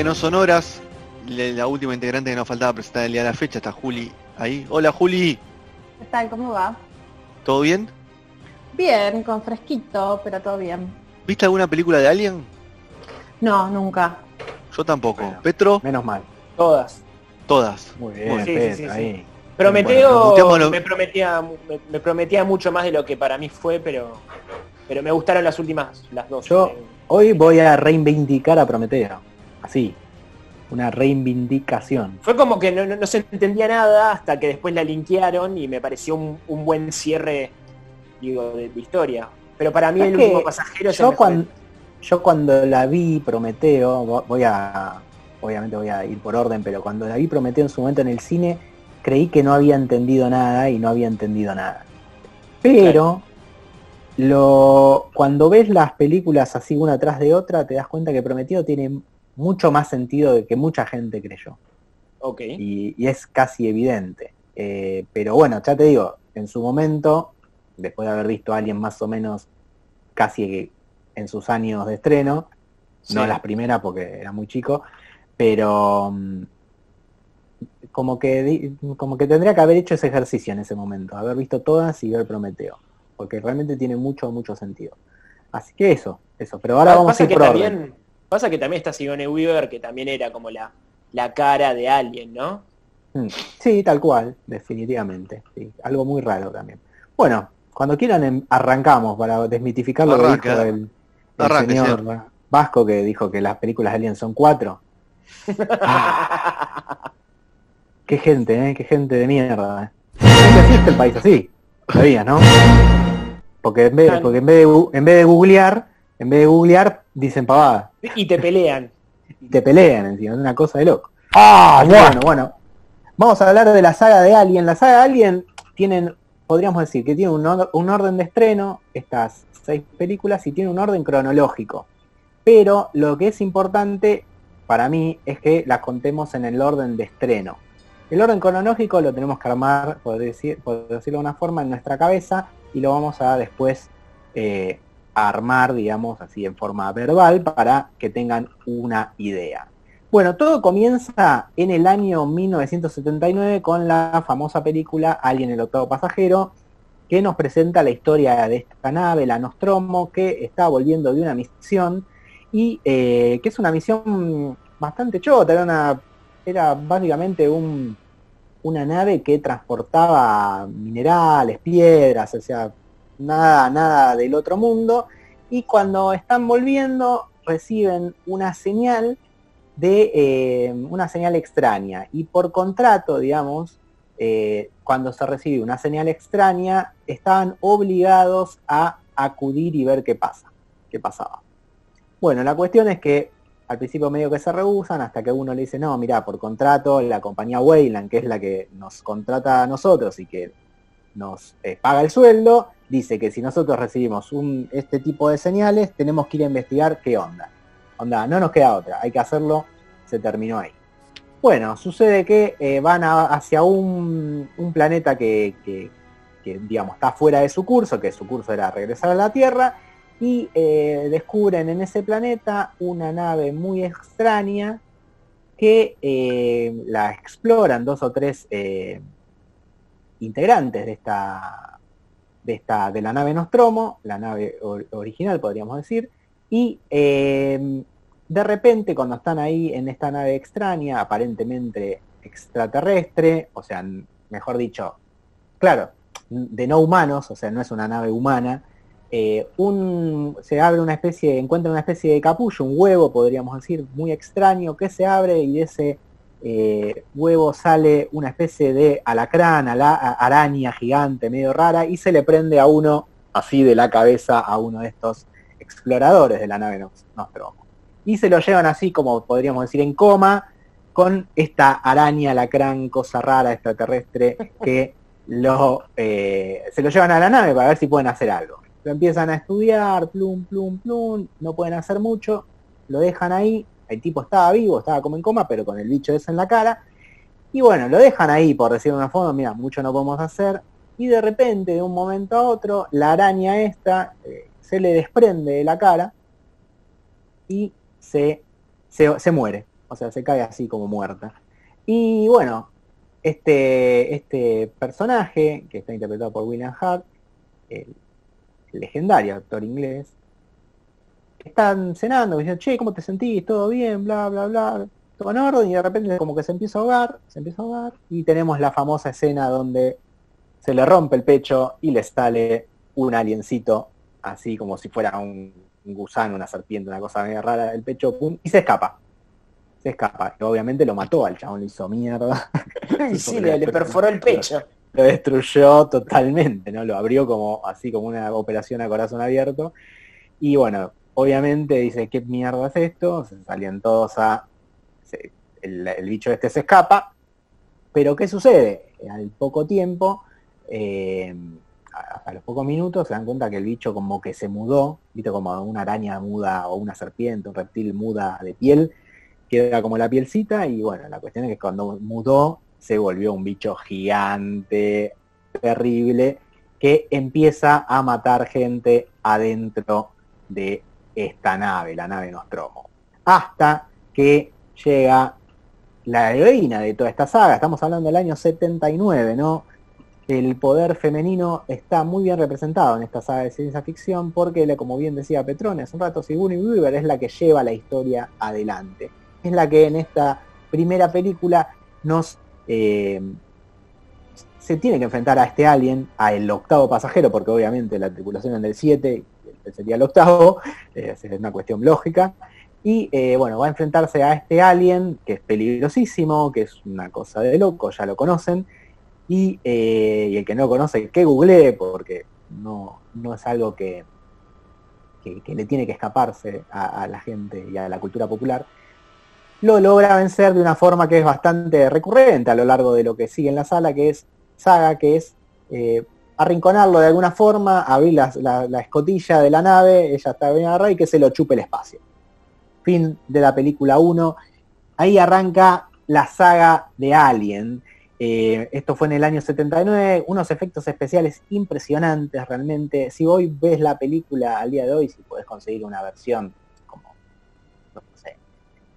De No Sonoras. La última integrante que nos faltaba presentar el día de la fecha está Juli ahí. Hola Juli, ¿Qué tal? ¿Cómo va? ¿todo bien? Bien, con fresquito, pero todo bien. ¿Viste alguna película de Alien? No, nunca. Yo tampoco. Bueno. Petro, Menos mal. Todas. todas. Muy bien, Sí, sí, Pedro, sí, sí. ahí. Prometeo Bueno, me prometía me, me prometía mucho más de lo que para mí fue, pero pero me gustaron las últimas, las dos. Yo Eh, hoy voy a reivindicar a Prometeo. Así. Una reivindicación. Fue como que no, no- no se entendía nada hasta que después la linkearon y me pareció un, un buen cierre, digo, de, de historia. Pero para mí el último pasajero Yo cuando, yo cuando la vi Prometeo, vo- voy a. Obviamente voy a ir por orden, pero cuando la vi Prometeo en su momento en el cine, creí que no había entendido nada y no había entendido nada. Pero lo, cuando ves las películas así una tras de otra, te das cuenta que Prometeo tiene mucho más sentido de que mucha gente creyó. Ok. y, y es casi evidente. Eh, pero bueno, ya te digo, en su momento, después de haber visto a alguien más o menos casi en sus años de estreno, no las primeras porque era muy chico, pero mm, como que como que tendría que haber hecho ese ejercicio en ese momento, haber visto todas y ver Prometeo, porque realmente tiene mucho, mucho sentido. Así que eso, eso. Pero ahora vamos a ir por orden. Pasa que también está Sigourney Weaver, que también era como la, la cara de alguien, ¿no? Mm, Sí, tal cual, definitivamente. sí, algo muy raro también. Bueno, cuando quieran em- arrancamos para desmitificar lo que dijo el, señor. Vasco que dijo que las películas de Alien son cuatro. Ah, qué gente, ¿eh? Qué gente de mierda. ¿eh? ¿Gente existe el país así? Sabías, ¿no? Porque en vez, porque en vez de en vez de googlear, en vez de googlear, dicen pavada. Y te pelean. Y te pelean encima, es una cosa de loco. Ah, bueno, bueno. Vamos a hablar de la saga de Alien. La saga de Alien tienen, podríamos decir, que tiene un, or- un orden de estreno, estas seis películas, y tiene un orden cronológico. Pero lo que es importante para mí es que las contemos en el orden de estreno. El orden cronológico lo tenemos que armar, por, decir, por decirlo de una forma, en nuestra cabeza y lo vamos a después eh, armar, digamos, así en forma verbal para que tengan una idea. Bueno, todo comienza en el año 1979 con la famosa película Alien el octavo pasajero, que nos presenta la historia de esta nave, la Nostromo, que está volviendo de una misión y eh, que es una misión bastante chota, era, una, era básicamente un, una nave que transportaba minerales, piedras, o sea, nada, nada del otro mundo, y cuando están volviendo reciben una señal de eh, una señal extraña y por contrato, digamos, eh, cuando se recibe una señal extraña, estaban obligados a acudir y ver qué pasa, qué pasaba. Bueno, la cuestión es que al principio medio que se rehusan hasta que uno le dice, no, mira, por contrato la compañía Weyland, que es la que nos contrata a nosotros y que nos eh, paga el sueldo, dice que si nosotros recibimos este tipo de señales, tenemos que ir a investigar qué onda. Onda, no nos queda otra, hay que hacerlo, se terminó ahí. Bueno, sucede que eh, van hacia un, planeta que, digamos, está fuera de su curso, que su curso era regresar a la Tierra, y eh, descubren en ese planeta una nave muy extraña que eh, la exploran dos o tres integrantes de esta, de esta, de la nave Nostromo, la nave or- original podríamos decir, y eh, de repente cuando están ahí en esta nave extraña, aparentemente extraterrestre, o sea, mejor dicho, claro, de no humanos, o sea, no es una nave humana, eh, un, se abre una especie, encuentra una especie de capullo, un huevo, podríamos decir, muy extraño, que se abre y de ese eh, huevo sale una especie de alacrán, araña gigante, medio rara, y se le prende a uno, así de la cabeza, a uno de estos exploradores de la nave Nostromo. Y se lo llevan así, como podríamos decir, en coma, con esta araña, alacrán, cosa rara, extraterrestre, que lo, eh, se lo llevan a la nave para ver si pueden hacer algo lo empiezan a estudiar, plum, plum, plum, no pueden hacer mucho, lo dejan ahí, el tipo estaba vivo, estaba como en coma, pero con el bicho ese en la cara, y bueno, lo dejan ahí, por decir de una forma, mira, mucho no podemos hacer, y de repente, de un momento a otro, la araña esta eh, se le desprende de la cara y se, se, muere, o sea, se cae así como muerta. Y bueno, este, este personaje, que está interpretado por William Hart, legendario actor inglés, están cenando, dicen, che, ¿cómo te sentís? ¿Todo bien? Bla, bla, bla. Todo en orden y de repente como que se empieza a ahogar, se empieza a ahogar y tenemos la famosa escena donde se le rompe el pecho y le sale un aliencito, así como si fuera un, gusano, una serpiente, una cosa medio rara del pecho, pum, y se escapa. Se escapa. Y obviamente lo mató al chabón, le hizo mierda. y sí, le perforó el pecho lo destruyó totalmente, ¿no? Lo abrió como así como una operación a corazón abierto. Y bueno, obviamente dice, ¿qué mierda es esto? Se salían todos a... el, bicho este se escapa. Pero ¿qué sucede? Al poco tiempo, eh, a, los pocos minutos, se dan cuenta que el bicho como que se mudó, viste como una araña muda o una serpiente, un reptil muda de piel, queda como la pielcita y bueno, la cuestión es que cuando mudó se volvió un bicho gigante, terrible, que empieza a matar gente adentro de esta nave, la nave Nostromo. Hasta que llega la heroína de toda esta saga, estamos hablando del año 79, ¿no? El poder femenino está muy bien representado en esta saga de ciencia ficción porque, como bien decía Petrone hace un rato, Sigourney Weaver es la que lleva la historia adelante. Es la que en esta primera película nos eh, se tiene que enfrentar a este alien, a el octavo pasajero, porque obviamente la tripulación es del 7, sería el octavo, eh, es una cuestión lógica. Y eh, bueno, va a enfrentarse a este alien, que es peligrosísimo, que es una cosa de loco, ya lo conocen. Y, el que no conoce, que googlee, porque no, no es algo que, que, le tiene que escaparse a la gente y a la cultura popular lo logra vencer de una forma que es bastante recurrente a lo largo de lo que sigue en la sala, que es saga, que es eh, arrinconarlo de alguna forma, abrir la, escotilla de la nave, ella está bien agarrada y que se lo chupe el espacio. Fin de la película 1. Ahí arranca la saga de Alien. Eh, esto fue en el año 79, unos efectos especiales impresionantes realmente. Si hoy ves la película al día de hoy, si puedes conseguir una versión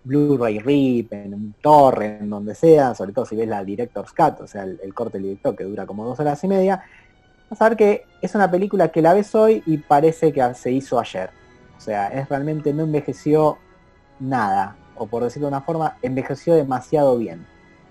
Blu-ray RIP, en un torrent, donde sea, sobre todo si ves la Director's Cut, o sea, el, corte del director que dura como dos horas y media, vas a ver que es una película que la ves hoy y parece que se hizo ayer. O sea, es realmente no envejeció nada, o por decirlo de una forma, envejeció demasiado bien.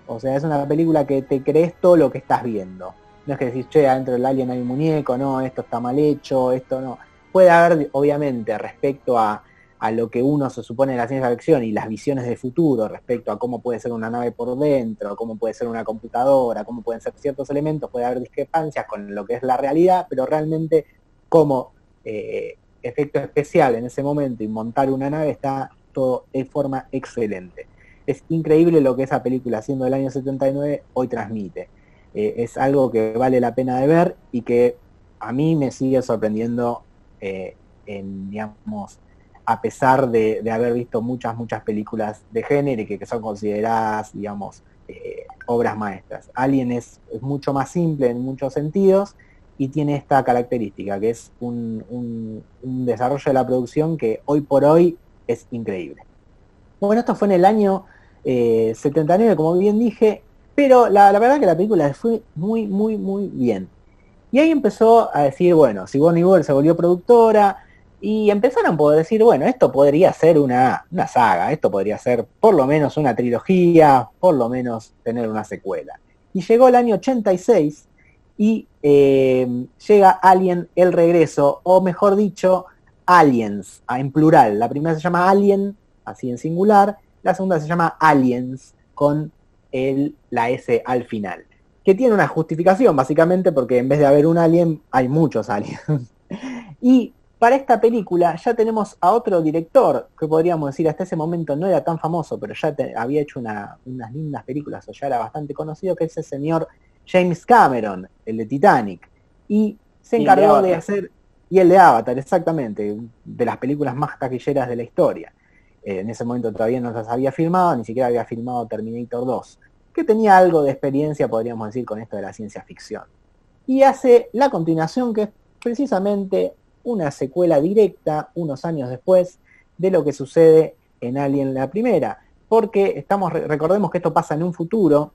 O sea, es una película que te crees todo lo que estás viendo. No es que decís, che, adentro del alien hay un muñeco, no, esto está mal hecho, esto no. Puede haber, obviamente, respecto a a lo que uno se supone en la ciencia ficción y las visiones de futuro respecto a cómo puede ser una nave por dentro, cómo puede ser una computadora, cómo pueden ser ciertos elementos, puede haber discrepancias con lo que es la realidad, pero realmente como eh, efecto especial en ese momento y montar una nave está todo de forma excelente. Es increíble lo que esa película, siendo del año 79, hoy transmite. Eh, es algo que vale la pena de ver y que a mí me sigue sorprendiendo eh, en, digamos, a pesar de, haber visto muchas, muchas películas de género y que, son consideradas, digamos, eh, obras maestras. Alien es, mucho más simple en muchos sentidos y tiene esta característica, que es un, desarrollo de la producción que hoy por hoy es increíble. Bueno, esto fue en el año 79, eh, como bien dije, pero la, verdad que la película fue muy, muy, muy bien. Y ahí empezó a decir, bueno, si Bonnie se volvió productora, Y empezaron por decir, bueno, esto podría ser una, una saga, esto podría ser por lo menos una trilogía, por lo menos tener una secuela. Y llegó el año 86 y eh, llega Alien el regreso, o mejor dicho, Aliens, en plural. La primera se llama Alien, así en singular, la segunda se llama Aliens, con el, la S al final. Que tiene una justificación, básicamente, porque en vez de haber un alien, hay muchos aliens. y para esta película ya tenemos a otro director, que podríamos decir hasta ese momento no era tan famoso, pero ya había hecho unas lindas películas, o ya era bastante conocido, que es el señor James Cameron, el de Titanic. Y se encargó de, hacer, y el de Avatar, exactamente, de las películas más taquilleras de la historia. Eh, en ese momento todavía no las había filmado, ni siquiera había filmado Terminator 2, que tenía algo de experiencia, podríamos decir, con esto de la ciencia ficción. Y hace la continuación que es precisamente una secuela directa unos años después de lo que sucede en Alien la primera. Porque estamos, recordemos que esto pasa en un futuro,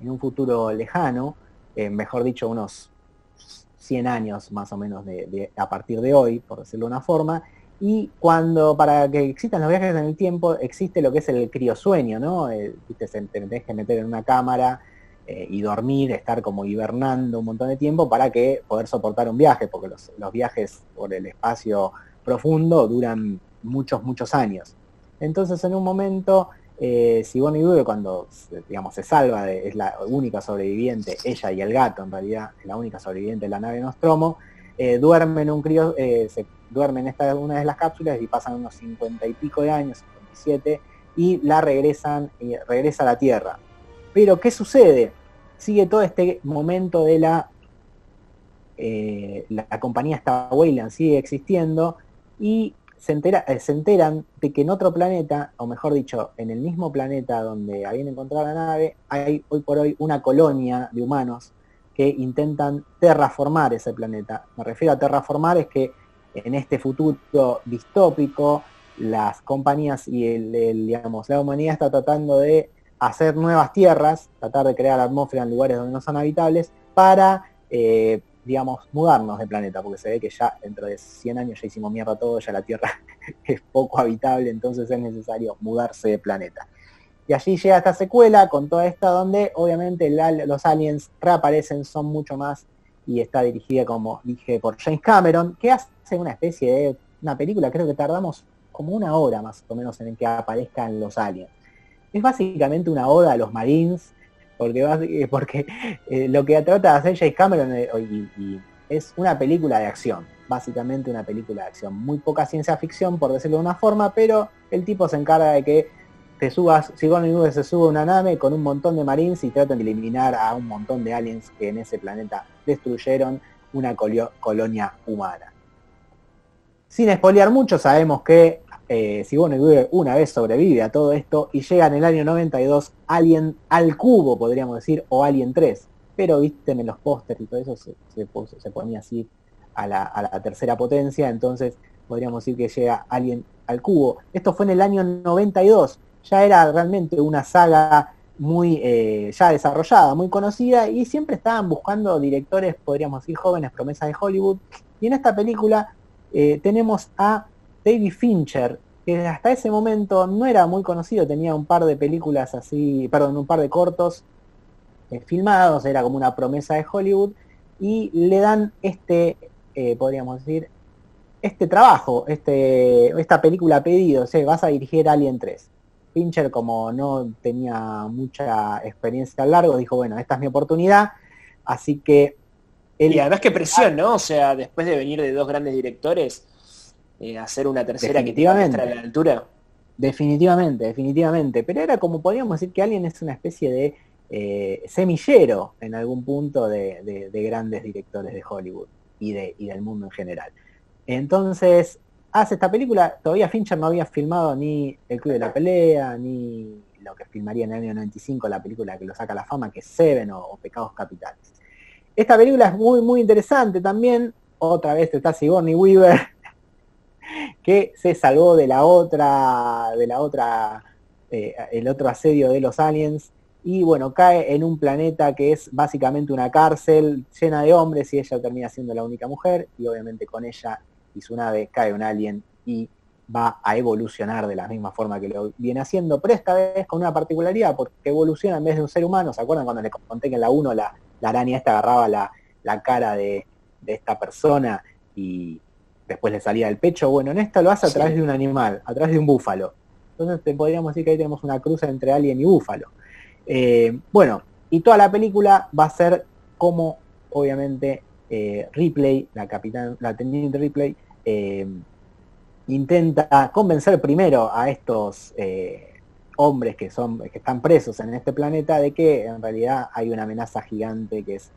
en un futuro lejano, eh, mejor dicho, unos 100 años más o menos de, a partir de hoy, por decirlo de una forma, y cuando para que existan los viajes en el tiempo existe lo que es el criosueño, ¿no? Eh, te tenés que meter en una cámara eh, y dormir, estar como hibernando un montón de tiempo para que poder soportar un viaje, porque los, viajes por el espacio profundo duran muchos, muchos años. Entonces en un momento, eh, Sigourney Weaver cuando digamos se salva, de, es la única sobreviviente, ella y el gato en realidad, es la única sobreviviente de la nave Nostromo, eh, duerme en un crío, eh, se duerme en esta una de las cápsulas y pasan unos cincuenta y pico de años, 57, y la regresan, y regresa a la Tierra. Pero, ¿qué sucede? Sigue todo este momento de la, eh, la, compañía está Weyland, sigue existiendo, y se, entera, eh, se enteran de que en otro planeta, o mejor dicho, en el mismo planeta donde habían encontrado la nave, hay hoy por hoy una colonia de humanos que intentan terraformar ese planeta. Me refiero a terraformar es que en este futuro distópico las compañías y el, digamos, la humanidad está tratando de hacer nuevas tierras, tratar de crear atmósfera en lugares donde no son habitables, para, eh, digamos, mudarnos de planeta, porque se ve que ya dentro de 100 años ya hicimos mierda todo, ya la Tierra es poco habitable, entonces es necesario mudarse de planeta. Y allí llega esta secuela con toda esta donde obviamente los aliens reaparecen, son mucho más, y está dirigida, como dije, por James Cameron, que hace una especie de una película, creo que tardamos como una hora más o menos en que aparezcan los aliens es básicamente una oda a los Marines, porque, eh, eh, lo que trata de hacer James Cameron eh, es una película de acción, básicamente una película de acción. Muy poca ciencia ficción, por decirlo de una forma, pero el tipo se encarga de que te subas, Sigourney Weaver se sube una nave con un montón de Marines y tratan de eliminar a un montón de aliens que en ese planeta destruyeron una colonia humana. Sin espolear mucho, sabemos que eh, Sigourney una vez sobrevive a todo esto y llega en el año 92 Alien al cubo, podríamos decir, o Alien 3. Pero viste en los pósters y todo eso se, ponía así a la, tercera potencia, entonces podríamos decir que llega Alien al cubo. Esto fue en el año 92, ya era realmente una saga muy eh, ya desarrollada, muy conocida, y siempre estaban buscando directores, podríamos decir, jóvenes, promesas de Hollywood. Y en esta película eh, tenemos a David Fincher, que hasta ese momento no era muy conocido, tenía un par de películas así, perdón, un par de cortos eh, filmados, era como una promesa de Hollywood, y le dan este, eh, podríamos decir, este trabajo, este, esta película pedido, o vas a dirigir Alien 3. Fincher, como no tenía mucha experiencia a largo, dijo, bueno, esta es mi oportunidad, así que... y además qué presión, ¿no? O sea, después de venir de dos grandes directores, eh, hacer una tercera que a la altura. Definitivamente, definitivamente. Pero era como podríamos decir que alguien es una especie de eh, semillero en algún punto de, grandes directores de Hollywood y, de, y del mundo en general. Entonces, hace esta película, todavía Fincher no había filmado ni El Club de la Pelea, ni lo que filmaría en el año 95, la película que lo saca a la fama, que es Seven o, Pecados Capitales. Esta película es muy, muy interesante también. Otra vez está Sigourney Weaver que se salvó de la otra, de la otra, eh, el otro asedio de los aliens. Y bueno, cae en un planeta que es básicamente una cárcel llena de hombres y ella termina siendo la única mujer. Y obviamente con ella y su nave cae un alien y va a evolucionar de la misma forma que lo viene haciendo, pero esta vez con una particularidad, porque evoluciona en vez de un ser humano, ¿se acuerdan cuando les conté que en la 1 la, la araña esta agarraba la, la cara de, de esta persona y después le salía del pecho? Bueno, en esta lo hace a Sí. través de un animal, a través de un búfalo. Entonces te podríamos decir que ahí tenemos una cruza entre alien y búfalo. Eh, bueno, y toda la película va a ser como, obviamente, eh, Ripley, la capitán, la teniente Ripley, eh, intenta convencer primero a estos hombres que son que están presos en este planeta de que en realidad hay una amenaza gigante que es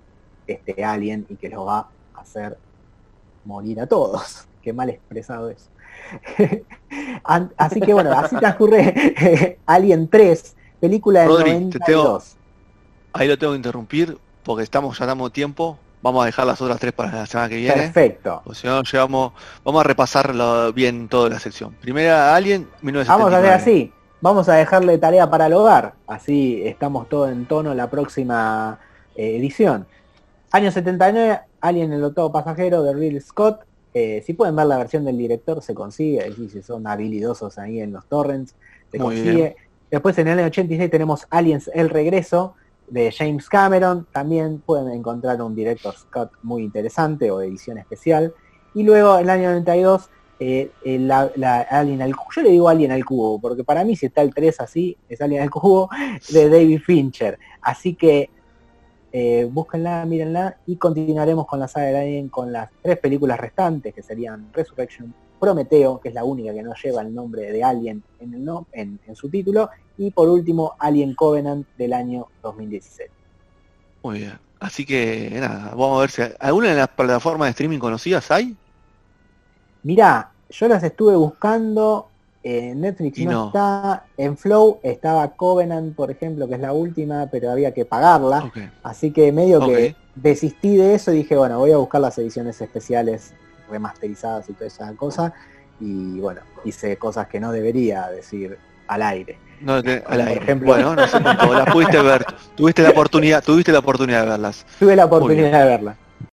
este alien y que los va a hacer morir a todos. Qué mal expresado eso. Así que bueno, así transcurre Alien 3, película Rodri, te 92. Ahí lo tengo que interrumpir porque estamos ya damos tiempo. Vamos a dejar las otras tres para la semana que viene. Perfecto. O si no, llevamos, vamos a repasarlo bien toda la sección. Primera Alien, 1979. Vamos a hacer así. Vamos a dejarle tarea para el hogar. Así estamos todos en tono la próxima eh, edición. Año 79, Alien el octavo pasajero de Ridley Scott. Eh, si pueden ver la versión del director, se consigue. Si son habilidosos ahí en los torrents, se Muy consigue. bien. Después en el año 86 tenemos Aliens El Regreso de James Cameron. También pueden encontrar un director Scott muy interesante o edición especial. Y luego en el año 92 eh, eh, la, la Alien al cubo. Yo le digo Alien al cubo, porque para mí si está el 3 así, es Alien al cubo de David Fincher. Así que eh, búsquenla, mírenla y continuaremos con la saga de Alien con las tres películas restantes que serían Resurrection, Prometeo, que es la única que no lleva el nombre de Alien en, el no- en, en su título, y por último Alien Covenant del año 2016. Muy bien. Así que nada, vamos a ver si alguna de las plataformas de streaming conocidas hay. Mirá, yo las estuve buscando, en Netflix no, no. está, en Flow estaba Covenant, por ejemplo, que es la última, pero había que pagarla, así que medio que desistí de eso y dije, bueno, voy a buscar las ediciones especiales remasterizadas y toda esa cosa, y bueno, hice cosas que no debería decir al aire. No, te- al Por aire. ejemplo. Bueno, no sé las pudiste ver, tuviste la oportunidad, tuviste la oportunidad de verlas. Tuve la oportunidad de verla.